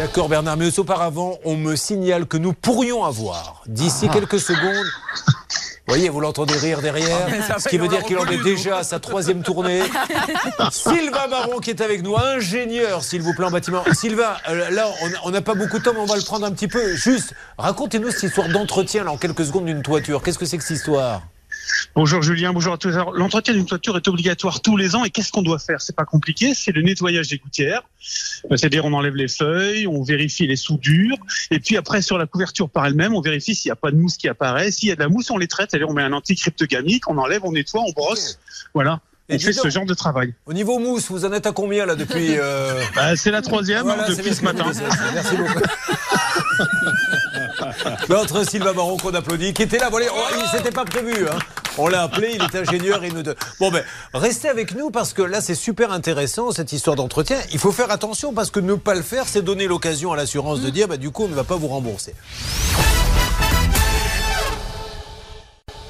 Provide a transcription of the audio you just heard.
D'accord Bernard, mais auparavant, on me signale que nous pourrions avoir, d'ici ah. quelques secondes, vous voyez, vous l'entendez rire derrière, ah, ce qui veut dire qu'il en est déjà à sa troisième tournée. Sylvain Baron qui est avec nous, ingénieur, s'il vous plaît, en bâtiment. Sylvain, euh, là, on n'a pas beaucoup de temps, mais on va le prendre un petit peu. Juste, racontez-nous cette histoire d'entretien, là, en quelques secondes, d'une toiture. Qu'est-ce que c'est que cette histoire? Bonjour Julien, bonjour à tous. L'entretien d'une toiture est obligatoire tous les ans et qu'est-ce qu'on doit faire? C'est pas compliqué, c'est le nettoyage des gouttières. Euh, c'est-à-dire on enlève les feuilles, on vérifie les soudures et puis après sur la couverture par elle-même, on vérifie s'il n'y a pas de mousse qui apparaît. S'il y a de la mousse, on les traite, c'est-à-dire on met un anticryptogamique, on enlève, on nettoie, on brosse. Voilà. on fait ce genre de travail. Au niveau mousse, vous en êtes à combien là depuis euh... bah, C'est la troisième hein, depuis ce matin. Merci beaucoup. Notre Sylvain Baron qu'on applaudit, qui était là, voilà, oh, il s'était pas prévu. Hein. On l'a appelé, il est ingénieur. Il nous Bon, ben, restez avec nous parce que là, c'est super intéressant cette histoire d'entretien. Il faut faire attention parce que ne pas le faire, c'est donner l'occasion à l'assurance de dire, bah, du coup, on ne va pas vous rembourser.